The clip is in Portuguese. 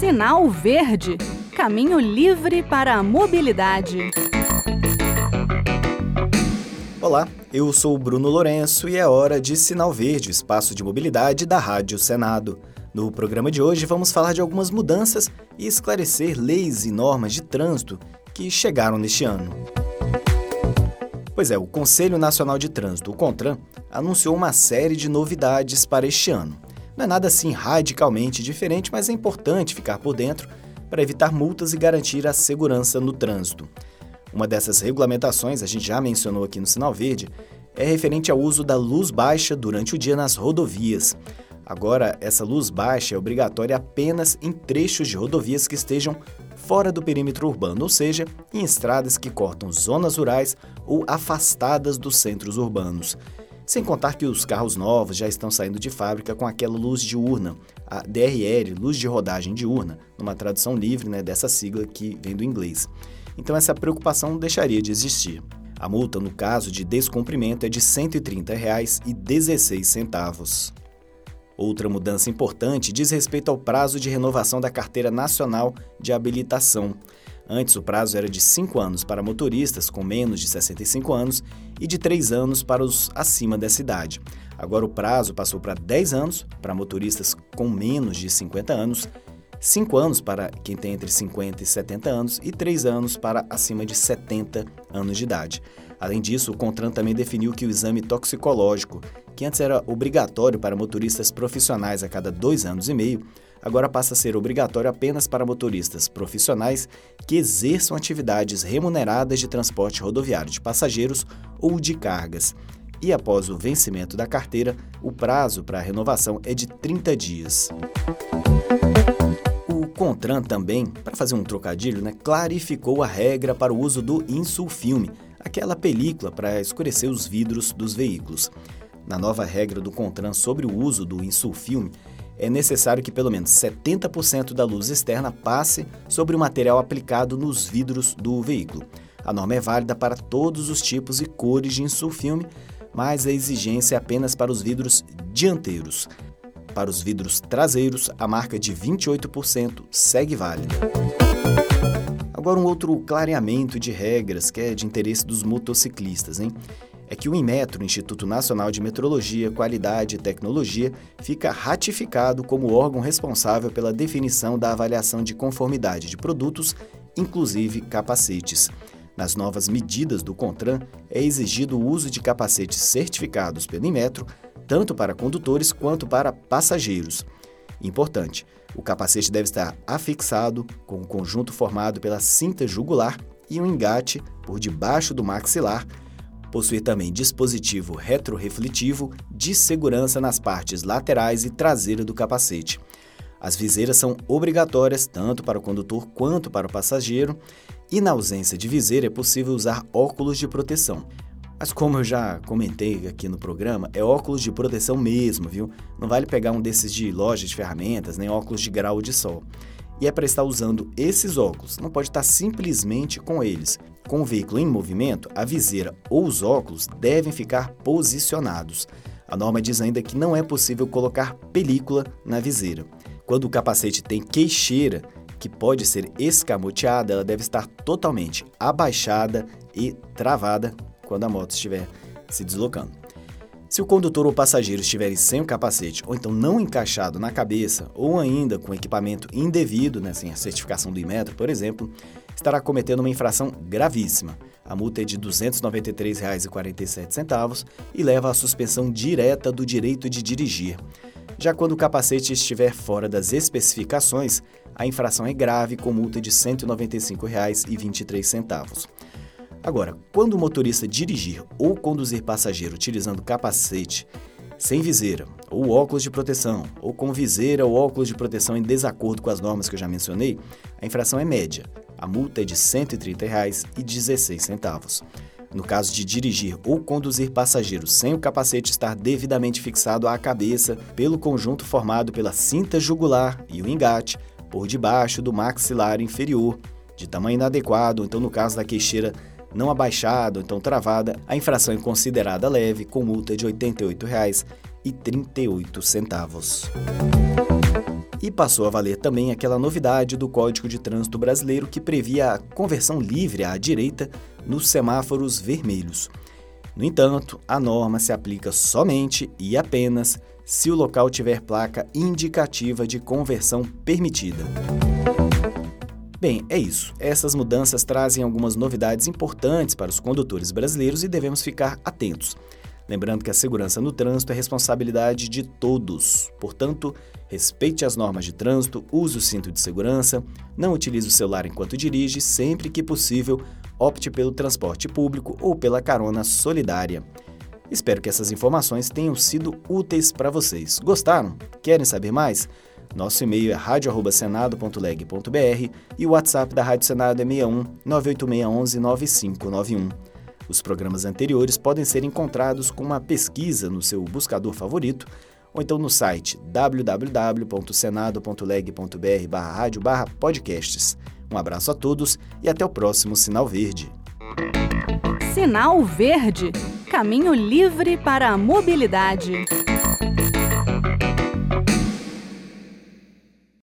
Sinal Verde Caminho livre para a mobilidade. Olá, eu sou Bruno Lourenço e é hora de Sinal Verde, espaço de mobilidade da Rádio Senado. No programa de hoje vamos falar de algumas mudanças e esclarecer leis e normas de trânsito que chegaram neste ano. Pois é, o Conselho Nacional de Trânsito, o CONTRAN, anunciou uma série de novidades para este ano. Não é nada assim radicalmente diferente, mas é importante ficar por dentro para evitar multas e garantir a segurança no trânsito. Uma dessas regulamentações, a gente já mencionou aqui no Sinal Verde, é referente ao uso da luz baixa durante o dia nas rodovias. Agora, essa luz baixa é obrigatória apenas em trechos de rodovias que estejam fora do perímetro urbano, ou seja, em estradas que cortam zonas rurais ou afastadas dos centros urbanos. Sem contar que os carros novos já estão saindo de fábrica com aquela luz diurna, a DRL, luz de rodagem diurna, numa tradução livre né, dessa sigla que vem do inglês. Então essa preocupação deixaria de existir. A multa, no caso de descumprimento, é de R$ 130,16. Outra mudança importante diz respeito ao prazo de renovação da Carteira Nacional de Habilitação. Antes, o prazo era de 5 anos para motoristas com menos de 65 anos e de 3 anos para os acima dessa idade. Agora, o prazo passou para 10 anos para motoristas com menos de 50 anos, 5 anos para quem tem entre 50 e 70 anos e 3 anos para acima de 70 anos de idade. Além disso, o CONTRAN também definiu que o exame toxicológico, que antes era obrigatório para motoristas profissionais a cada dois anos e meio, agora passa a ser obrigatório apenas para motoristas profissionais que exerçam atividades remuneradas de transporte rodoviário de passageiros ou de cargas. E após o vencimento da carteira, o prazo para a renovação é de 30 dias. O Contran também, para fazer um trocadilho, né, clarificou a regra para o uso do insulfilme, aquela película para escurecer os vidros dos veículos. Na nova regra do Contran sobre o uso do insulfilme, é necessário que pelo menos 70% da luz externa passe sobre o material aplicado nos vidros do veículo. A norma é válida para todos os tipos e cores de insulfilme, mas a exigência é apenas para os vidros dianteiros. Para os vidros traseiros, a marca de 28% segue válida. Agora um outro clareamento de regras que é de interesse dos motociclistas, hein? É que o Inmetro, Instituto Nacional de Metrologia, Qualidade e Tecnologia, fica ratificado como órgão responsável pela definição da avaliação de conformidade de produtos, inclusive capacetes. Nas novas medidas do CONTRAN, é exigido o uso de capacetes certificados pelo Inmetro, tanto para condutores quanto para passageiros. Importante, o capacete deve estar afixado com o conjunto formado pela cinta jugular e um engate por debaixo do maxilar Possui também dispositivo retrorefletivo de segurança nas partes laterais e traseira do capacete. As viseiras são obrigatórias tanto para o condutor quanto para o passageiro, e na ausência de viseira é possível usar óculos de proteção. Mas como eu já comentei aqui no programa, é óculos de proteção mesmo, viu? Não vale pegar um desses de loja de ferramentas, nem óculos de grau de sol. E é para estar usando esses óculos, não pode estar simplesmente com eles. Com o veículo em movimento, a viseira ou os óculos devem ficar posicionados. A norma diz ainda que não é possível colocar película na viseira. Quando o capacete tem queixeira, que pode ser escamoteada, ela deve estar totalmente abaixada e travada quando a moto estiver se deslocando. Se o condutor ou passageiro estiverem sem o capacete ou então não encaixado na cabeça ou ainda com equipamento indevido, né, sem a certificação do Imetro, por exemplo, estará cometendo uma infração gravíssima. A multa é de R$ 293,47 e leva à suspensão direta do direito de dirigir. Já quando o capacete estiver fora das especificações, a infração é grave com multa de R$ 195,23. Agora, quando o motorista dirigir ou conduzir passageiro utilizando capacete sem viseira, ou óculos de proteção, ou com viseira ou óculos de proteção em desacordo com as normas que eu já mencionei, a infração é média. A multa é de R$ 130,16. No caso de dirigir ou conduzir passageiros sem o capacete estar devidamente fixado à cabeça pelo conjunto formado pela cinta jugular e o engate por debaixo do maxilar inferior, de tamanho inadequado, ou então no caso da queixeira não abaixada ou então travada, a infração é considerada leve, com multa de R$ 88,38. E passou a valer também aquela novidade do Código de Trânsito Brasileiro que previa a conversão livre à direita nos semáforos vermelhos. No entanto, a norma se aplica somente e apenas se o local tiver placa indicativa de conversão permitida. Bem, é isso. Essas mudanças trazem algumas novidades importantes para os condutores brasileiros e devemos ficar atentos. Lembrando que a segurança no trânsito é responsabilidade de todos. Portanto, respeite as normas de trânsito, use o cinto de segurança, não utilize o celular enquanto dirige, sempre que possível, opte pelo transporte público ou pela carona solidária. Espero que essas informações tenham sido úteis para vocês. Gostaram? Querem saber mais? Nosso e-mail é radio@senado.leg.br e o WhatsApp da Rádio Senado é 61 98611 9591. Os programas anteriores podem ser encontrados com uma pesquisa no seu buscador favorito ou então no site www.senado.leg.br/radio/podcasts. Um abraço a todos e até o próximo Sinal Verde. Sinal Verde Caminho livre para a mobilidade.